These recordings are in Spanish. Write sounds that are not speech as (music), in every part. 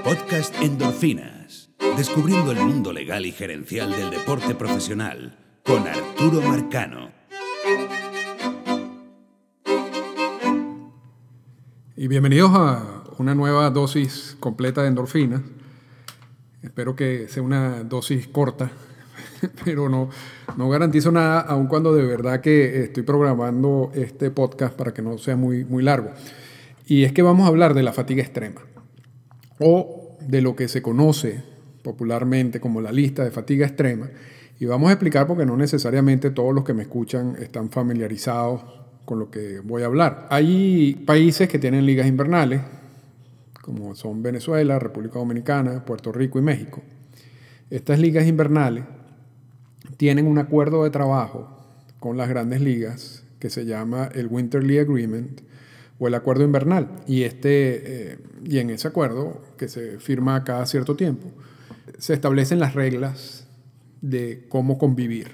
Podcast Endorfinas. Descubriendo el mundo legal y gerencial del deporte profesional con Arturo Marcano. Y bienvenidos a una nueva dosis completa de endorfinas. Espero que sea una dosis corta, (laughs) pero no, no garantizo nada, aun cuando de verdad que estoy programando este podcast para que no sea muy, muy largo. Y es que vamos a hablar de la fatiga extrema, o de lo que se conoce popularmente como la lista de fatiga extrema. Y vamos a explicar porque no necesariamente todos los que me escuchan están familiarizados con lo que voy a hablar. Hay países que tienen ligas invernales, como son Venezuela, República Dominicana, Puerto Rico y México. Estas ligas invernales tienen un acuerdo de trabajo con las grandes ligas que se llama el Winter League Agreement o el acuerdo invernal. Y, este, eh, y en ese acuerdo, que se firma cada cierto tiempo, se establecen las reglas de cómo convivir.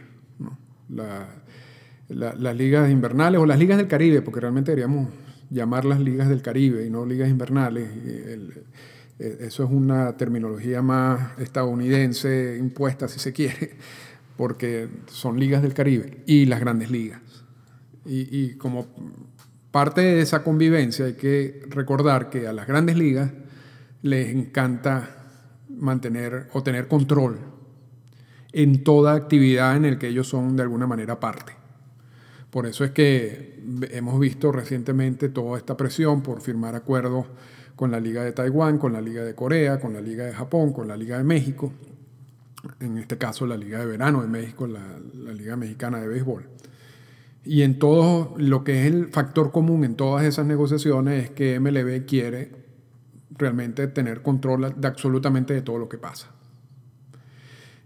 las ligas invernales o las ligas del Caribe, porque realmente deberíamos llamarlas ligas del Caribe y no ligas invernales. Eh, eso es una terminología más estadounidense impuesta, si se quiere, porque son ligas del Caribe y las grandes ligas. Y como parte de esa convivencia hay que recordar que a las grandes ligas les encanta mantener o tener control en toda actividad en la que ellos son de alguna manera parte. Por eso es que hemos visto recientemente toda esta presión por firmar acuerdos con la Liga de Taiwán, con la Liga de Corea, con la Liga de Japón, con la Liga de México, en este caso la Liga de Verano de México, la, la Liga Mexicana de Béisbol. Y en todo lo que es el factor común en todas esas negociaciones es que MLB quiere realmente tener control de absolutamente de todo lo que pasa.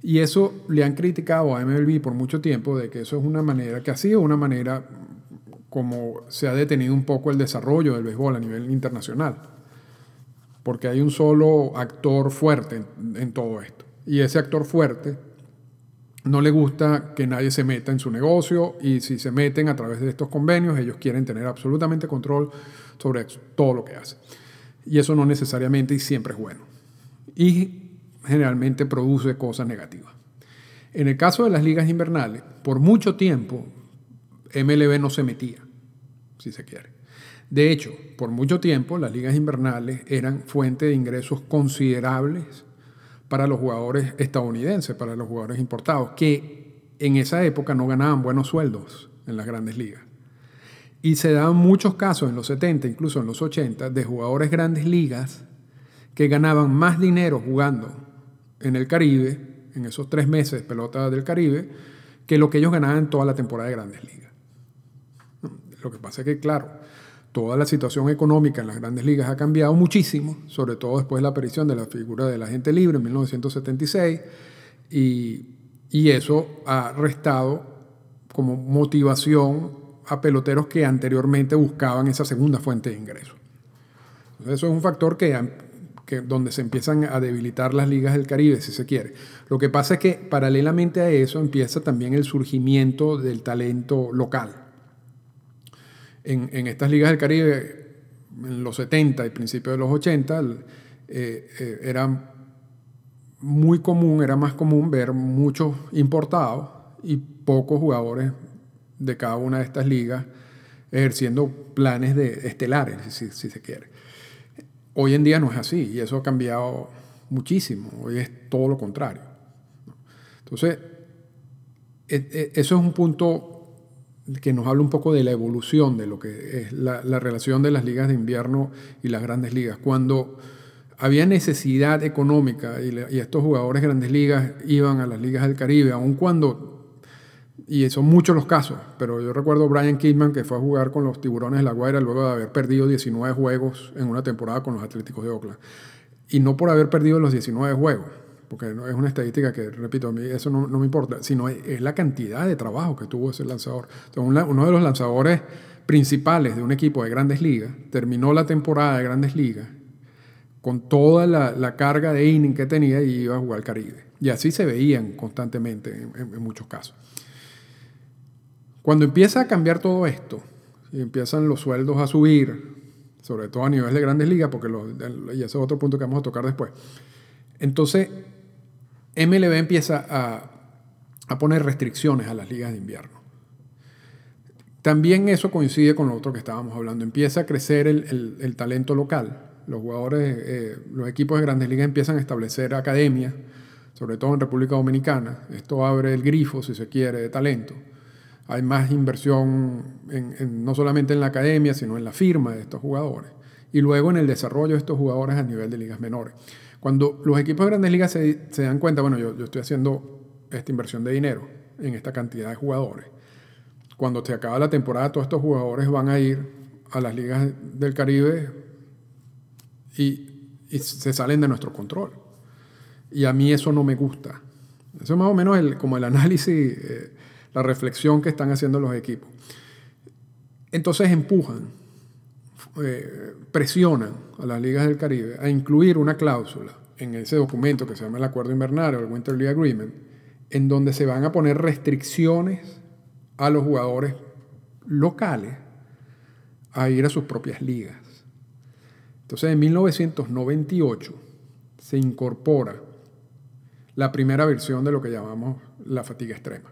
Y eso le han criticado a MLB por mucho tiempo de que eso es una manera, que ha sido una manera como se ha detenido un poco el desarrollo del béisbol a nivel internacional. Porque hay un solo actor fuerte en, en todo esto. Y ese actor fuerte no le gusta que nadie se meta en su negocio y si se meten a través de estos convenios, ellos quieren tener absolutamente control sobre todo lo que hacen. Y eso no necesariamente y siempre es bueno. Y generalmente produce cosas negativas. En el caso de las ligas invernales, por mucho tiempo MLB no se metía, si se quiere. De hecho, por mucho tiempo las ligas invernales eran fuente de ingresos considerables para los jugadores estadounidenses, para los jugadores importados, que en esa época no ganaban buenos sueldos en las grandes ligas. Y se daban muchos casos en los 70, incluso en los 80, de jugadores grandes ligas que ganaban más dinero jugando en el Caribe, en esos tres meses pelota del Caribe, que lo que ellos ganaban en toda la temporada de grandes ligas. Lo que pasa es que, claro, toda la situación económica en las grandes ligas ha cambiado muchísimo, sobre todo después de la aparición de la figura del agente libre en 1976, y, eso ha restado como motivación a peloteros que anteriormente buscaban esa segunda fuente de ingresos. Eso es un factor que, donde se empiezan a debilitar las ligas del Caribe, si se quiere. Lo que pasa es que paralelamente a eso empieza también el surgimiento del talento local en, estas ligas del Caribe, en los 70 y principios de los 80, eh, eh, era muy común, era más común ver muchos importados y pocos jugadores de cada una de estas ligas ejerciendo planes de estelares, si, se quiere. Hoy en día no es así y eso ha cambiado muchísimo. Hoy es todo lo contrario. Entonces, e, e, eso es un punto que nos habla un poco de la evolución de lo que es la, relación de las ligas de invierno y las grandes ligas. Cuando había necesidad económica y, estos jugadores de grandes ligas iban a las ligas del Caribe, aun cuando, y son muchos los casos, pero yo recuerdo Brian Kidman que fue a jugar con los tiburones de la Guaira luego de haber perdido 19 juegos en una temporada con los Atléticos de Oakland. Y no por haber perdido los 19 juegos, porque es una estadística que, repito, a mí eso no, me importa, sino es, la cantidad de trabajo que tuvo ese lanzador. uno de los lanzadores principales de un equipo de grandes ligas terminó la temporada de grandes ligas con toda la, carga de inning que tenía y iba a jugar Caribe. Y así se veían constantemente en, en muchos casos. Cuando empieza a cambiar todo esto, y empiezan los sueldos a subir, sobre todo a nivel de grandes ligas, porque y ese es otro punto que vamos a tocar después. Entonces, MLB empieza a, poner restricciones a las ligas de invierno. También eso coincide con lo otro que estábamos hablando. Empieza a crecer el, talento local. Los jugadores, eh, los equipos de grandes ligas empiezan a establecer academias, sobre todo en República Dominicana. Esto abre el grifo, si se quiere, de talento. Hay más inversión no solamente en la academia, sino en la firma de estos jugadores. Y luego en el desarrollo de estos jugadores a nivel de ligas menores. Cuando los equipos de grandes ligas se, dan cuenta, bueno, yo, estoy haciendo esta inversión de dinero en esta cantidad de jugadores cuando se acaba la temporada, todos estos jugadores van a ir a las ligas del Caribe y, se salen de nuestro control. Y a mí eso no me gusta. Eso es más o menos el, como el análisis, eh, la reflexión que están haciendo los equipos. Entonces empujan, eh, presionan a las ligas del Caribe a incluir una cláusula en ese documento que se llama el Acuerdo Invernal o el Winter League Agreement, en donde se van a poner restricciones a los jugadores locales a ir a sus propias ligas. Entonces en 1998 se incorpora la primera versión de lo que llamamos la fatiga extrema.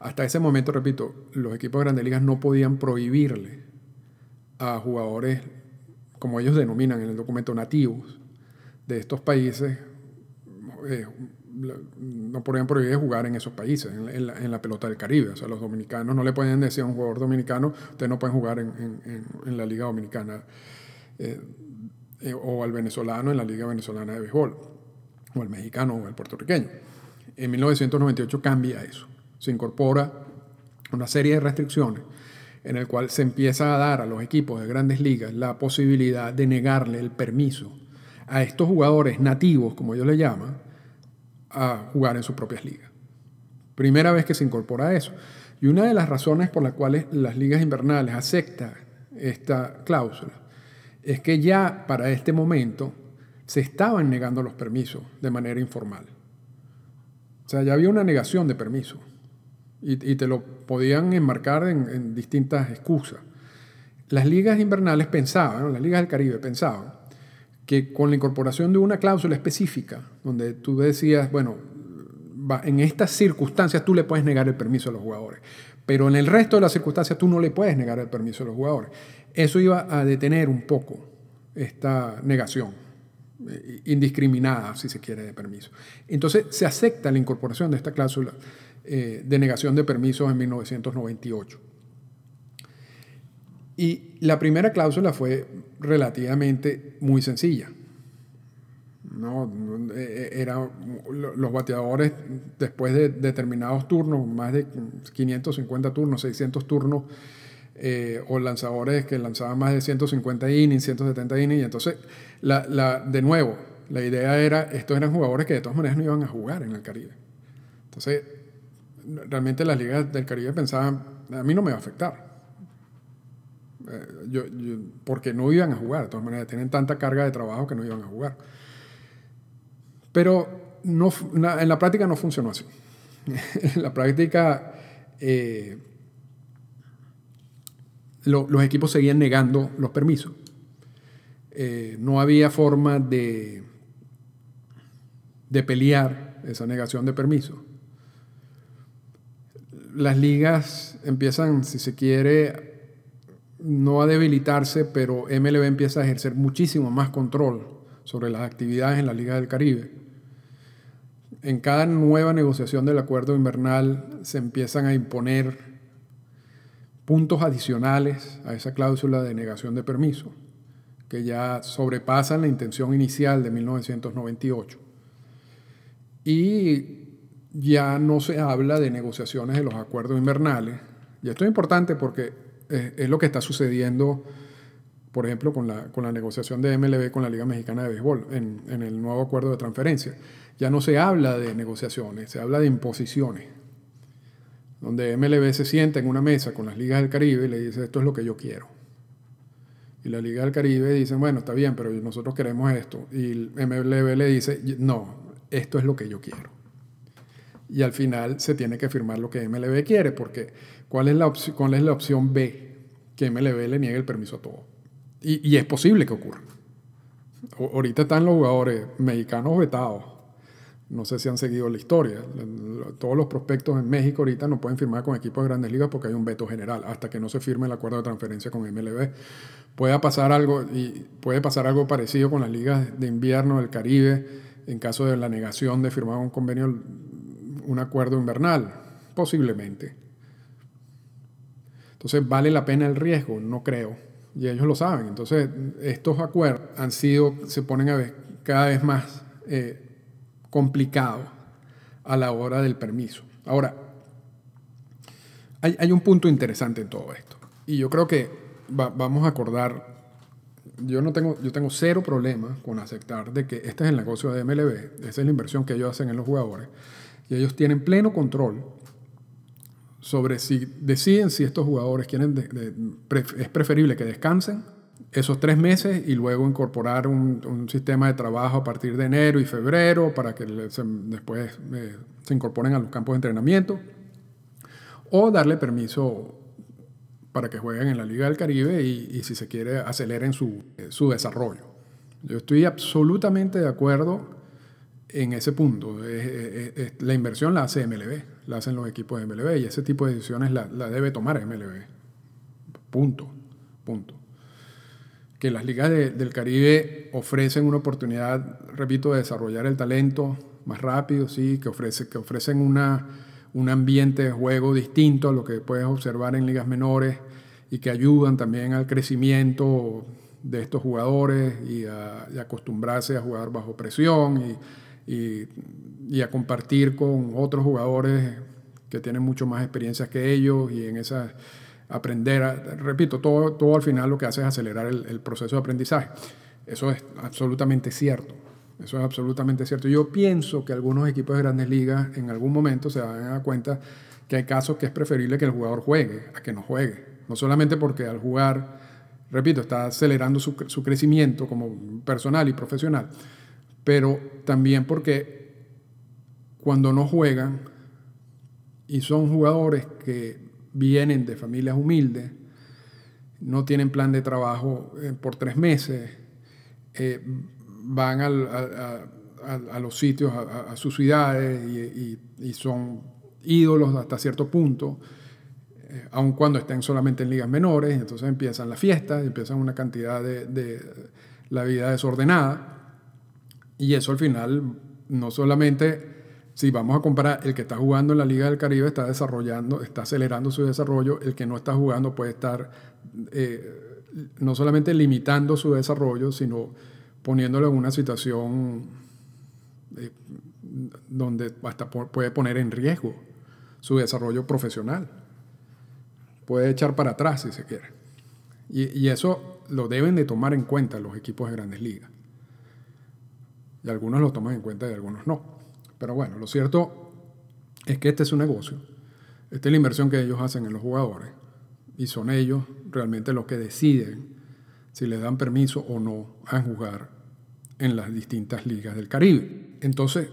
Hasta ese momento, repito, los equipos de grandes ligas no podían prohibirle a jugadores, como ellos denominan en el documento, nativos de estos países, eh, no podrían prohibir jugar en esos países, en, la, pelota del Caribe. O sea, los dominicanos no le pueden decir a un jugador dominicano, usted no puede jugar en, la Liga Dominicana, eh, eh, o al venezolano en la Liga Venezolana de Béisbol, o al mexicano o al puertorriqueño. En 1998 cambia eso. Se incorpora una serie de restricciones en el cual se empieza a dar a los equipos de grandes ligas la posibilidad de negarle el permiso a estos jugadores nativos, como ellos le llaman, a jugar en sus propias ligas. Primera vez que se incorpora eso. Y una de las razones por las cuales las ligas invernales aceptan esta cláusula es que ya para este momento se estaban negando los permisos de manera informal. O sea, ya había una negación de permiso y, te lo podían enmarcar en, distintas excusas. Las ligas invernales pensaban, las ligas del Caribe pensaban, que con la incorporación de una cláusula específica, donde tú decías, bueno, en estas circunstancias tú le puedes negar el permiso a los jugadores, pero en el resto de las circunstancias tú no le puedes negar el permiso a los jugadores. Eso iba a detener un poco esta negación eh, indiscriminada, si se quiere, de permiso. Entonces se acepta la incorporación de esta cláusula eh, de negación de permisos en 1998. Y la primera cláusula fue relativamente muy sencilla. ¿no? E, e, era, los bateadores, después de determinados turnos, más de 550 turnos, 600 turnos, eh, o lanzadores que lanzaban más de 150 innings, 170 innings, y entonces, la, de nuevo, la idea era, estos eran jugadores que de todas maneras no iban a jugar en el Caribe. Entonces, realmente las ligas del Caribe pensaban, a mí no me va a afectar. Eh, porque no iban a jugar, de todas maneras, tienen tanta carga de trabajo que no iban a jugar. Pero no, en la práctica no funcionó así. (laughs) en la práctica eh, los equipos seguían negando los permisos. Eh, no había forma de, de pelear esa negación de permisos. Las ligas empiezan, si se quiere, no a debilitarse, pero MLB empieza a ejercer muchísimo más control sobre las actividades en la Liga del Caribe. En cada nueva negociación del acuerdo invernal se empiezan a imponer puntos adicionales a esa cláusula de negación de permiso, que ya sobrepasan la intención inicial de 1998. Y ya no se habla de negociaciones de los acuerdos invernales. Y esto es importante porque es, lo que está sucediendo, por ejemplo, con la, con la negociación de MLB con la Liga Mexicana de Béisbol en, en el nuevo acuerdo de transferencia. Ya no se habla de negociaciones, se habla de imposiciones, donde MLB se sienta en una mesa con las ligas del Caribe y le dice, esto es lo que yo quiero. Y la Liga del Caribe dice, bueno, está bien, pero nosotros queremos esto. Y MLB le dice, no, esto es lo que yo quiero. Y al final se tiene que firmar lo que MLB quiere, porque ¿Cuál es la, opción, ¿Cuál es la opción B? Que MLB le niegue el permiso a todo. Y, es posible que ocurra. ahorita están los jugadores mexicanos vetados. No sé si han seguido la historia. Todos los prospectos en México ahorita no pueden firmar con equipos de grandes ligas porque hay un veto general hasta que no se firme el acuerdo de transferencia con MLB. Puede pasar algo y puede pasar algo parecido con las ligas de invierno del Caribe en caso de la negación de firmar un convenio, un acuerdo invernal, posiblemente. Entonces, ¿vale la pena el riesgo? No creo. Y ellos lo saben. Entonces, estos acuerdos han sido, se ponen a ver cada vez más eh, complicados a la hora del permiso. Ahora, hay, hay, un punto interesante en todo esto. Y yo creo que vamos a acordar, yo, no tengo, yo tengo cero problema con aceptar de que este es el negocio de MLB, esa es la inversión que ellos hacen en los jugadores, y ellos tienen pleno control sobre si deciden si estos jugadores quieren, es preferible que descansen esos tres meses y luego incorporar un, sistema de trabajo a partir de enero y febrero para que después eh, se incorporen a los campos de entrenamiento o darle permiso para que jueguen en la Liga del Caribe y, si se quiere aceleren su, su desarrollo. Yo estoy absolutamente de acuerdo en ese punto. la inversión la hace MLB, la hacen los equipos de MLB y ese tipo de decisiones la, debe tomar MLB. Punto, punto. Que las ligas del Caribe ofrecen una oportunidad, repito, de desarrollar el talento más rápido, sí, que, ofrece, que ofrecen una, un ambiente de juego distinto a lo que puedes observar en ligas menores y que ayudan también al crecimiento de estos jugadores y a, y acostumbrarse a jugar bajo presión y, y, a compartir con otros jugadores que tienen mucho más experiencias que ellos y en esa aprender, a, repito, todo, todo al final lo que hace es acelerar el, proceso de aprendizaje. Eso es absolutamente cierto. Eso es absolutamente cierto. Yo pienso que algunos equipos de grandes ligas en algún momento se van a dar cuenta que hay casos que es preferible que el jugador juegue a que no juegue. No solamente porque al jugar, repito, está acelerando su, su crecimiento como personal y profesional, pero también porque cuando no juegan y son jugadores que vienen de familias humildes, no tienen plan de trabajo eh, por tres meses, eh, van a, los sitios, a, sus ciudades y, son ídolos hasta cierto punto, eh, aun cuando estén solamente en ligas menores, entonces empiezan las fiestas, empiezan una cantidad de, de la vida desordenada. Y eso al final, no solamente, si vamos a comparar, el que está jugando en la Liga del Caribe está desarrollando, está acelerando su desarrollo, el que no está jugando puede estar eh, no solamente limitando su desarrollo, sino poniéndolo en una situación eh, donde hasta puede poner en riesgo su desarrollo profesional. Puede echar para atrás si se quiere. Y, y eso lo deben de tomar en cuenta los equipos de grandes ligas. Y algunos lo toman en cuenta y algunos no. Pero bueno, lo cierto es que este es un negocio. Esta es la inversión que ellos hacen en los jugadores. Y son ellos realmente los que deciden si les dan permiso o no a jugar en las distintas ligas del Caribe. Entonces,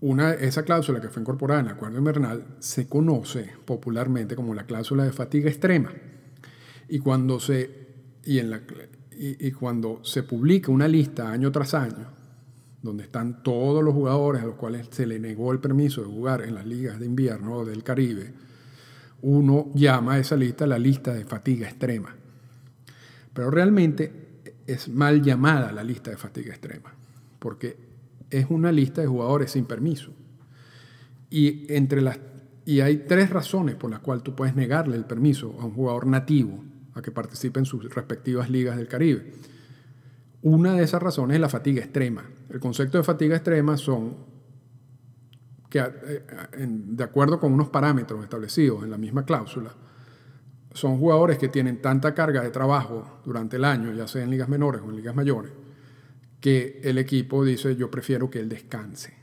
una, esa cláusula que fue incorporada en el acuerdo invernal se conoce popularmente como la cláusula de fatiga extrema. Y cuando se, y cuando se publica una lista año tras año donde están todos los jugadores a los cuales se le negó el permiso de jugar en las ligas de invierno del Caribe, uno llama a esa lista la lista de fatiga extrema. Pero realmente es mal llamada la lista de fatiga extrema, porque es una lista de jugadores sin permiso. Y, entre las, y hay tres razones por las cuales tú puedes negarle el permiso a un jugador nativo a que participe en sus respectivas ligas del Caribe. Una de esas razones es la fatiga extrema. El concepto de fatiga extrema son que, eh, de acuerdo con unos parámetros establecidos en la misma cláusula, son jugadores que tienen tanta carga de trabajo durante el año, ya sea en ligas menores o en ligas mayores, que el equipo dice yo prefiero que él descanse.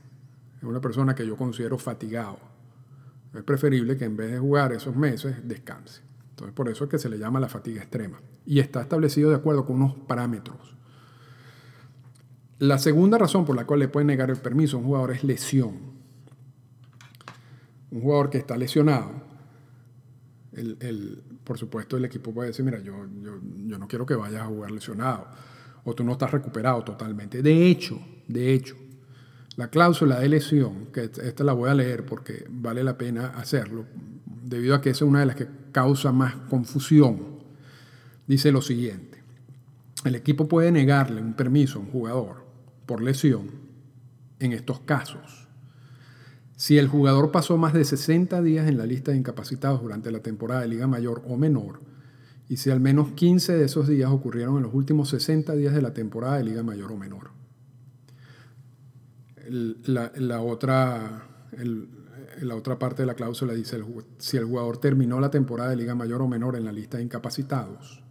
Es una persona que yo considero fatigado. Es preferible que en vez de jugar esos meses descanse. Entonces por eso es que se le llama la fatiga extrema. Y está establecido de acuerdo con unos parámetros. La segunda razón por la cual le pueden negar el permiso a un jugador es lesión. Un jugador que está lesionado por supuesto el equipo puede decir, mira, yo, yo, yo no quiero que vayas a jugar lesionado o tú no estás recuperado totalmente. De hecho, de hecho, la cláusula de lesión, que esta la voy a leer porque vale la pena hacerlo, debido a que esa es una de las que causa más confusión, dice lo siguiente. El equipo puede negarle un permiso a un jugador por lesión en estos casos. Si el jugador pasó más de 60 días en la lista de incapacitados durante la temporada de Liga Mayor o menor, y si al menos 15 de esos días ocurrieron en los últimos 60 días de la temporada de Liga Mayor o menor. La, otra, la otra parte de la cláusula dice, si el jugador terminó la temporada de Liga Mayor o menor en la lista de incapacitados,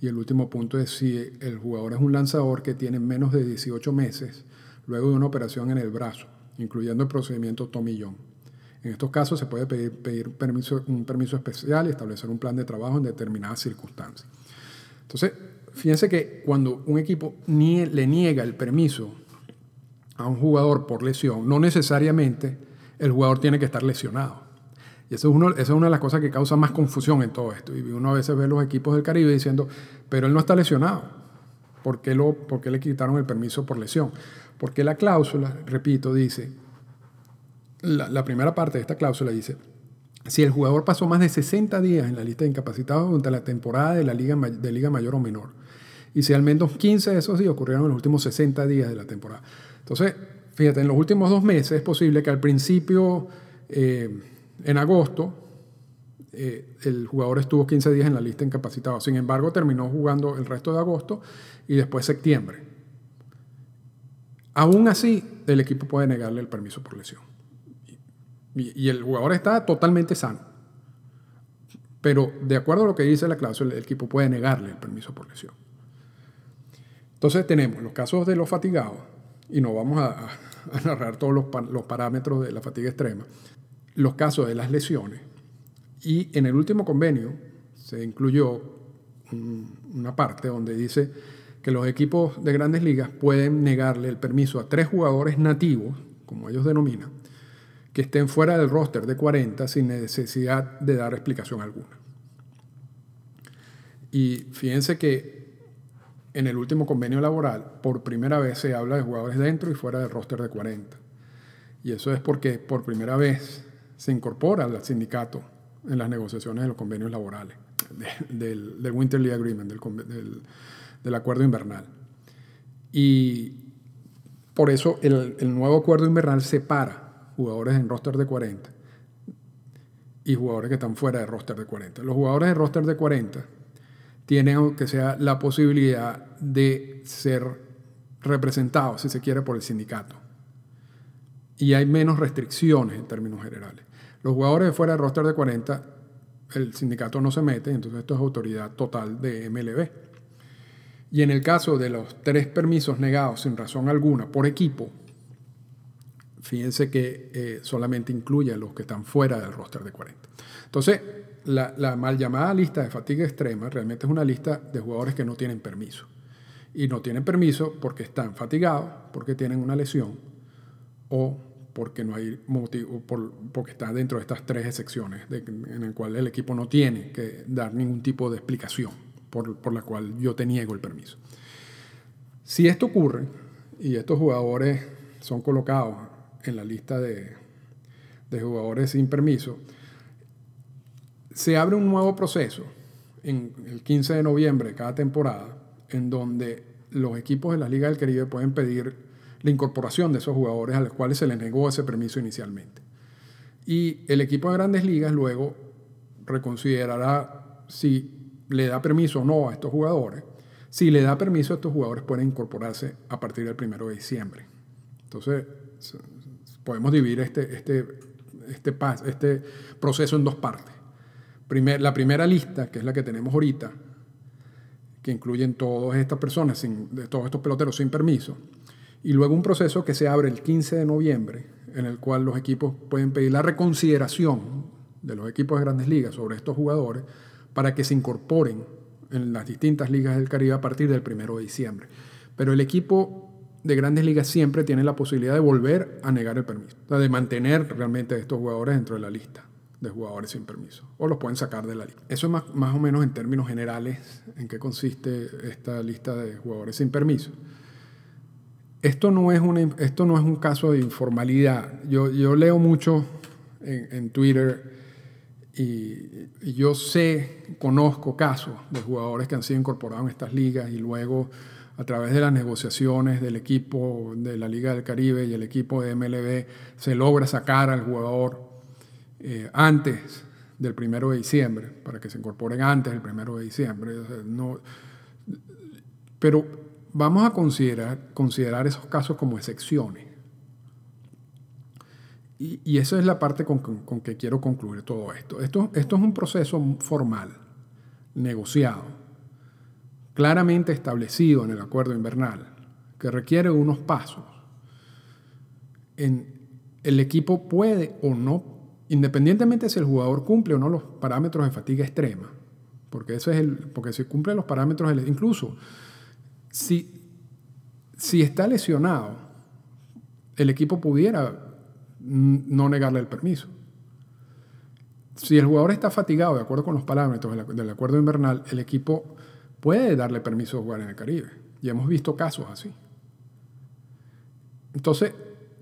y el último punto es si el jugador es un lanzador que tiene menos de 18 meses luego de una operación en el brazo, incluyendo el procedimiento tomillón. En estos casos se puede pedir, un permiso especial y establecer un plan de trabajo en determinadas circunstancias. Entonces, fíjense que cuando un equipo le niega el permiso a un jugador por lesión, no necesariamente el jugador tiene que estar lesionado. Y eso es, esa es una de las cosas que causa más confusión en todo esto. Y uno a veces ve los equipos del Caribe diciendo, pero él no está lesionado. ¿Por qué, lo, por qué le quitaron el permiso por lesión? Porque la cláusula, repito, dice, la, la, primera parte de esta cláusula dice, si el jugador pasó más de 60 días en la lista de incapacitados durante la temporada de la Liga, de Liga Mayor o Menor, y si al menos 15 de esos días ocurrieron en los últimos 60 días de la temporada. Entonces, fíjate, en los últimos dos meses es posible que al principio... Eh, en agosto, eh, el jugador estuvo 15 días en la lista incapacitado. Sin embargo, terminó jugando el resto de agosto y después septiembre. Aún así, el equipo puede negarle el permiso por lesión. Y, el jugador está totalmente sano. Pero de acuerdo a lo que dice la cláusula, el equipo puede negarle el permiso por lesión. Entonces tenemos los casos de los fatigados, y no vamos a, narrar todos los, los parámetros de la fatiga extrema, los casos de las lesiones. Y en el último convenio se incluyó una parte donde dice que los equipos de grandes ligas pueden negarle el permiso a tres jugadores nativos, como ellos denominan, que estén fuera del roster de 40 sin necesidad de dar explicación alguna. Y fíjense que en el último convenio laboral, por primera vez se habla de jugadores dentro y fuera del roster de 40. Y eso es porque por primera vez se incorpora al sindicato en las negociaciones de los convenios laborales, del, del, Winterly Agreement, del, del, acuerdo invernal. Y por eso el, nuevo acuerdo invernal separa jugadores en roster de 40 y jugadores que están fuera de roster de 40. Los jugadores de roster de 40 tienen, aunque sea, la posibilidad de ser representados, si se quiere, por el sindicato. Y hay menos restricciones en términos generales. Los jugadores de fuera del roster de 40, el sindicato no se mete, entonces esto es autoridad total de MLB. Y en el caso de los tres permisos negados sin razón alguna por equipo, fíjense que eh, solamente incluye a los que están fuera del roster de 40. Entonces, la, la, mal llamada lista de fatiga extrema realmente es una lista de jugadores que no tienen permiso. Y no tienen permiso porque están fatigados, porque tienen una lesión o porque no hay motivo, porque está dentro de estas tres excepciones, en el cual el equipo no tiene que dar ningún tipo de explicación por, la cual yo te niego el permiso. Si esto ocurre y estos jugadores son colocados en la lista de, de jugadores sin permiso, se abre un nuevo proceso en el 15 de noviembre de cada temporada, en donde los equipos de la Liga del Caribe pueden pedir la incorporación de esos jugadores a los cuales se les negó ese permiso inicialmente. Y el equipo de grandes ligas luego reconsiderará si le da permiso o no a estos jugadores. Si le da permiso, estos jugadores pueden incorporarse a partir del 1 de diciembre. Entonces, podemos dividir este, este, este, este proceso en dos partes. Primer, la primera lista, que es la que tenemos ahorita, que incluyen todas estas personas, sin, todos estos peloteros sin permiso, y luego un proceso que se abre el 15 de noviembre, en el cual los equipos pueden pedir la reconsideración de los equipos de grandes ligas sobre estos jugadores para que se incorporen en las distintas ligas del Caribe a partir del 1 de diciembre. Pero el equipo de grandes ligas siempre tiene la posibilidad de volver a negar el permiso, de mantener realmente a estos jugadores dentro de la lista de jugadores sin permiso. O los pueden sacar de la liga. Eso es más, más o menos en términos generales en qué consiste esta lista de jugadores sin permiso. Esto no es, una, esto no es un caso de informalidad. Yo, yo leo mucho en, en Twitter y, yo sé, conozco casos de jugadores que han sido incorporados en estas ligas y luego a través de las negociaciones del equipo de la Liga del Caribe y el equipo de MLB se logra sacar al jugador eh, antes del primero de diciembre, para que se incorporen antes del primero de diciembre. no, pero vamos a considerar, considerar esos casos como excepciones. Y, y esa es la parte con, con, que quiero concluir todo esto. esto. Esto es un proceso formal, negociado, claramente establecido en el acuerdo invernal, que requiere unos pasos. En, el equipo puede o no independientemente si el jugador cumple o no los parámetros de fatiga extrema, porque eso es el, porque si cumple los parámetros, incluso si, está lesionado, el equipo pudiera no negarle el permiso. Si el jugador está fatigado de acuerdo con los parámetros del acuerdo invernal, el equipo puede darle permiso de jugar en el Caribe. Y hemos visto casos así. Entonces,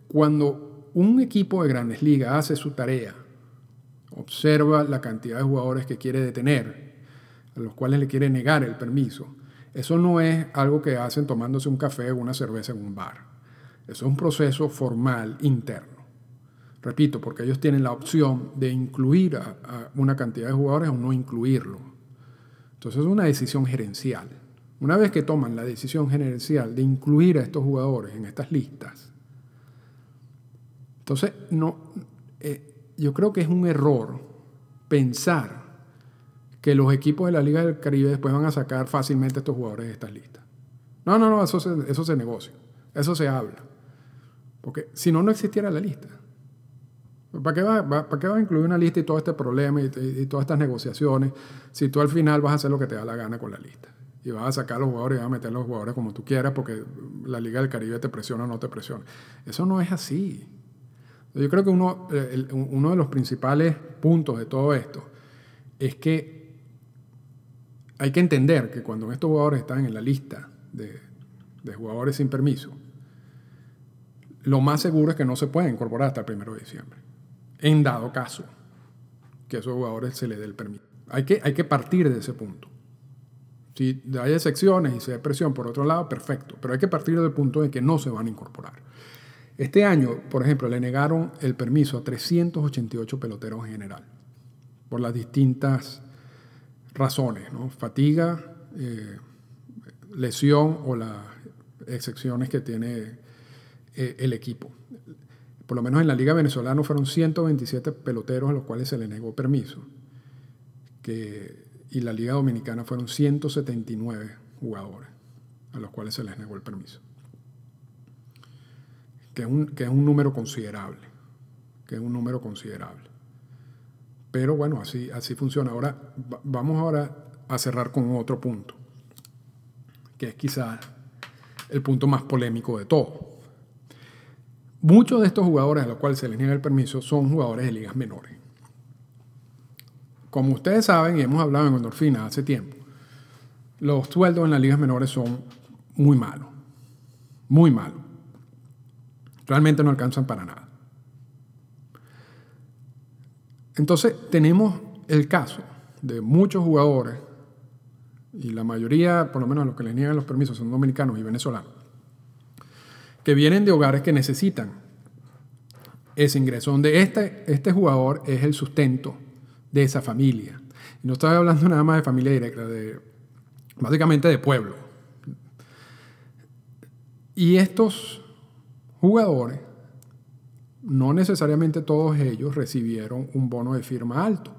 cuando un equipo de grandes ligas hace su tarea, observa la cantidad de jugadores que quiere detener, a los cuales le quiere negar el permiso, eso no es algo que hacen tomándose un café o una cerveza en un bar. Eso es un proceso formal interno. Repito, porque ellos tienen la opción de incluir a, una cantidad de jugadores o no incluirlo. Entonces es una decisión gerencial. Una vez que toman la decisión gerencial de incluir a estos jugadores en estas listas, entonces, no, eh, yo creo que es un error pensar que los equipos de la Liga del Caribe después van a sacar fácilmente a estos jugadores de estas listas. No, no, no, eso se, eso se negocia, eso se habla. Porque si no, no existiera la lista. ¿Para qué, vas ¿Para qué va a incluir una lista y todo este problema y, y, todas estas negociaciones si tú al final vas a hacer lo que te da la gana con la lista? Y vas a sacar a los jugadores y vas a meter a los jugadores como tú quieras porque la Liga del Caribe te presiona o no te presiona. Eso no es así. Yo creo que uno, uno de los principales puntos de todo esto es que hay que entender que cuando estos jugadores están en la lista de, jugadores sin permiso, lo más seguro es que no se pueden incorporar hasta el 1 de diciembre, en dado caso que a esos jugadores se les dé el permiso. Hay que, hay que partir de ese punto. Si hay excepciones y se da presión por otro lado, perfecto, pero hay que partir del punto de que no se van a incorporar. Este año, por ejemplo, le negaron el permiso a 388 peloteros en general, por las distintas razones, ¿no? fatiga, eh, lesión o las excepciones que tiene eh, el equipo. Por lo menos en la Liga Venezolana fueron 127 peloteros a los cuales se le negó permiso, que, y la Liga Dominicana fueron 179 jugadores a los cuales se les negó el permiso que es un, que es un número considerable, que es un número considerable. Pero bueno, así, así funciona. Ahora vamos ahora a cerrar con otro punto, que es quizás el punto más polémico de todo. Muchos de estos jugadores a los cuales se les niega el permiso son jugadores de ligas menores. Como ustedes saben, y hemos hablado en Endorfina hace tiempo, los sueldos en las ligas menores son muy malos, muy malos. Realmente no alcanzan para nada. Entonces tenemos el caso de muchos jugadores, y la mayoría, por lo menos los que les niegan los permisos, son dominicanos y venezolanos, que vienen de hogares que necesitan ese ingreso, donde este, este jugador es el sustento de esa familia. Y no estoy hablando nada más de familia directa, de, básicamente de pueblo. Y estos jugadores, no necesariamente todos ellos recibieron un bono de firma alto.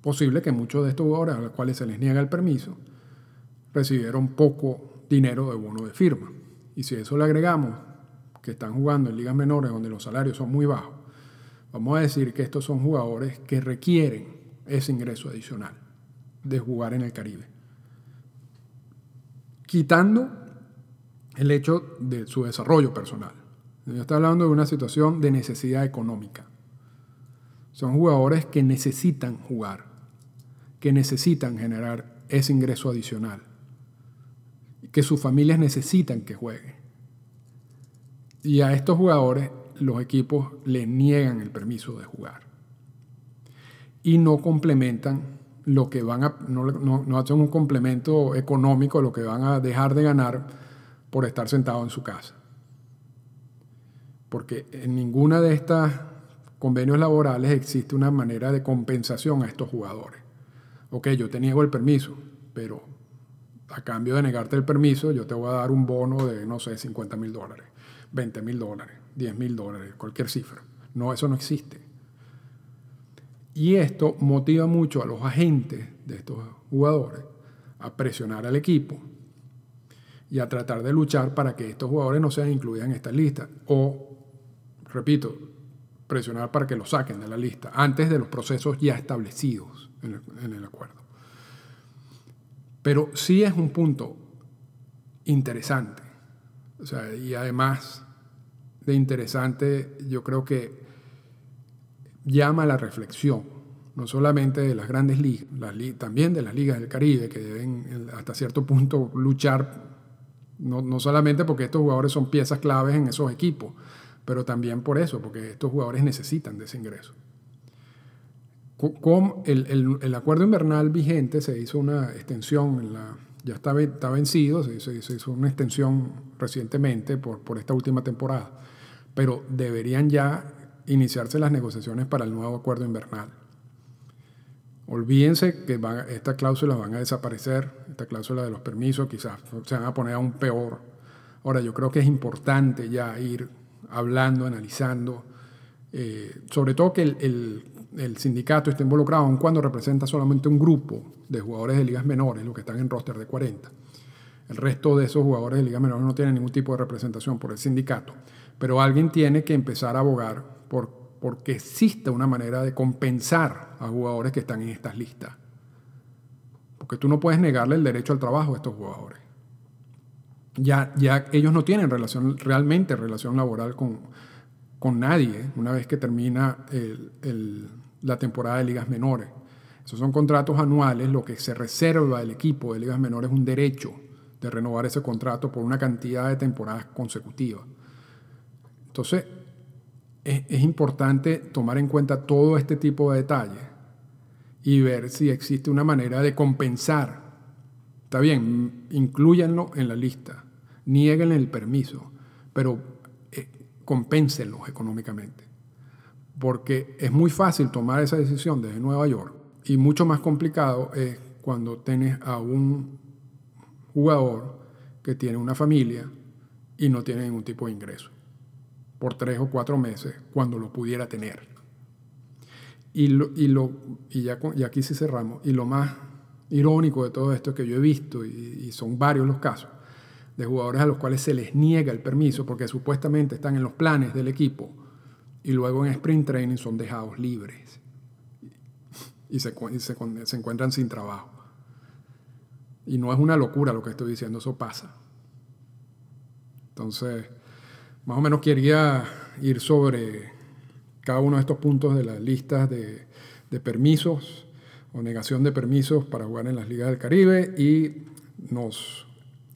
Posible que muchos de estos jugadores a los cuales se les niega el permiso recibieron poco dinero de bono de firma. Y si eso le agregamos que están jugando en ligas menores donde los salarios son muy bajos, vamos a decir que estos son jugadores que requieren ese ingreso adicional de jugar en el Caribe. Quitando el hecho de su desarrollo personal. Estoy hablando de una situación de necesidad económica. Son jugadores que necesitan jugar, que necesitan generar ese ingreso adicional, que sus familias necesitan que jueguen. Y a estos jugadores los equipos les niegan el permiso de jugar. Y no complementan lo que van a, no, no, hacen un complemento económico lo que van a dejar de ganar por estar sentado en su casa. Porque en ninguna de estas convenios laborales existe una manera de compensación a estos jugadores. Ok, yo te niego el permiso, pero a cambio de negarte el permiso, yo te voy a dar un bono de, no sé, 50 mil dólares, 20 mil dólares, 10 mil dólares, cualquier cifra. No, eso no existe. Y esto motiva mucho a los agentes de estos jugadores a presionar al equipo y a tratar de luchar para que estos jugadores no sean incluidos en esta lista. O, repito, presionar para que los saquen de la lista antes de los procesos ya establecidos en el, acuerdo. Pero sí es un punto interesante. O sea, y además de interesante, yo creo que llama a la reflexión, no solamente de las grandes ligas, también de las ligas del Caribe, que deben hasta cierto punto luchar, no, solamente porque estos jugadores son piezas claves en esos equipos, pero también por eso, porque estos jugadores necesitan de ese ingreso. Con el, acuerdo invernal vigente se hizo una extensión, ya está, está vencido, se, se, hizo una extensión recientemente por, por esta última temporada, pero deberían ya iniciarse las negociaciones para el nuevo acuerdo invernal. Olvídense que estas cláusulas van a desaparecer, esta cláusula de los permisos quizás se van a poner aún peor. Ahora, yo creo que es importante ya ir hablando, analizando, eh, sobre todo que el, el, sindicato esté involucrado, aun cuando representa solamente un grupo de jugadores de ligas menores, los que están en roster de 40. El resto de esos jugadores de ligas menores no tienen ningún tipo de representación por el sindicato, pero alguien tiene que empezar a abogar por, porque existe una manera de compensar a jugadores que están en estas listas. Porque tú no puedes negarle el derecho al trabajo a estos jugadores. Ya, ya ellos no tienen realmente relación laboral con, con nadie una vez que termina la temporada de ligas menores. Esos son contratos anuales, lo que se reserva el equipo de ligas menores es un derecho de renovar ese contrato por una cantidad de temporadas consecutivas. Entonces, es, importante tomar en cuenta todo este tipo de detalles y ver si existe una manera de compensar. Está bien, incluyanlo en la lista, nieguen el permiso, pero eh, económicamente. Porque es muy fácil tomar esa decisión desde Nueva York y mucho más complicado es cuando tienes a un jugador que tiene una familia y no tiene ningún tipo de ingreso por tres o cuatro meses cuando lo pudiera tener. Y, lo, y, lo, y, ya, y aquí sí cerramos. Y lo más irónico de todo esto que yo he visto, y, son varios los casos, de jugadores a los cuales se les niega el permiso porque supuestamente están en los planes del equipo y luego en sprint training son dejados libres y se, se, encuentran sin trabajo. Y no es una locura lo que estoy diciendo, eso pasa. Entonces, más o menos quería ir sobre cada uno de estos puntos de las listas de, permisos o negación de permisos para jugar en las ligas del Caribe y nos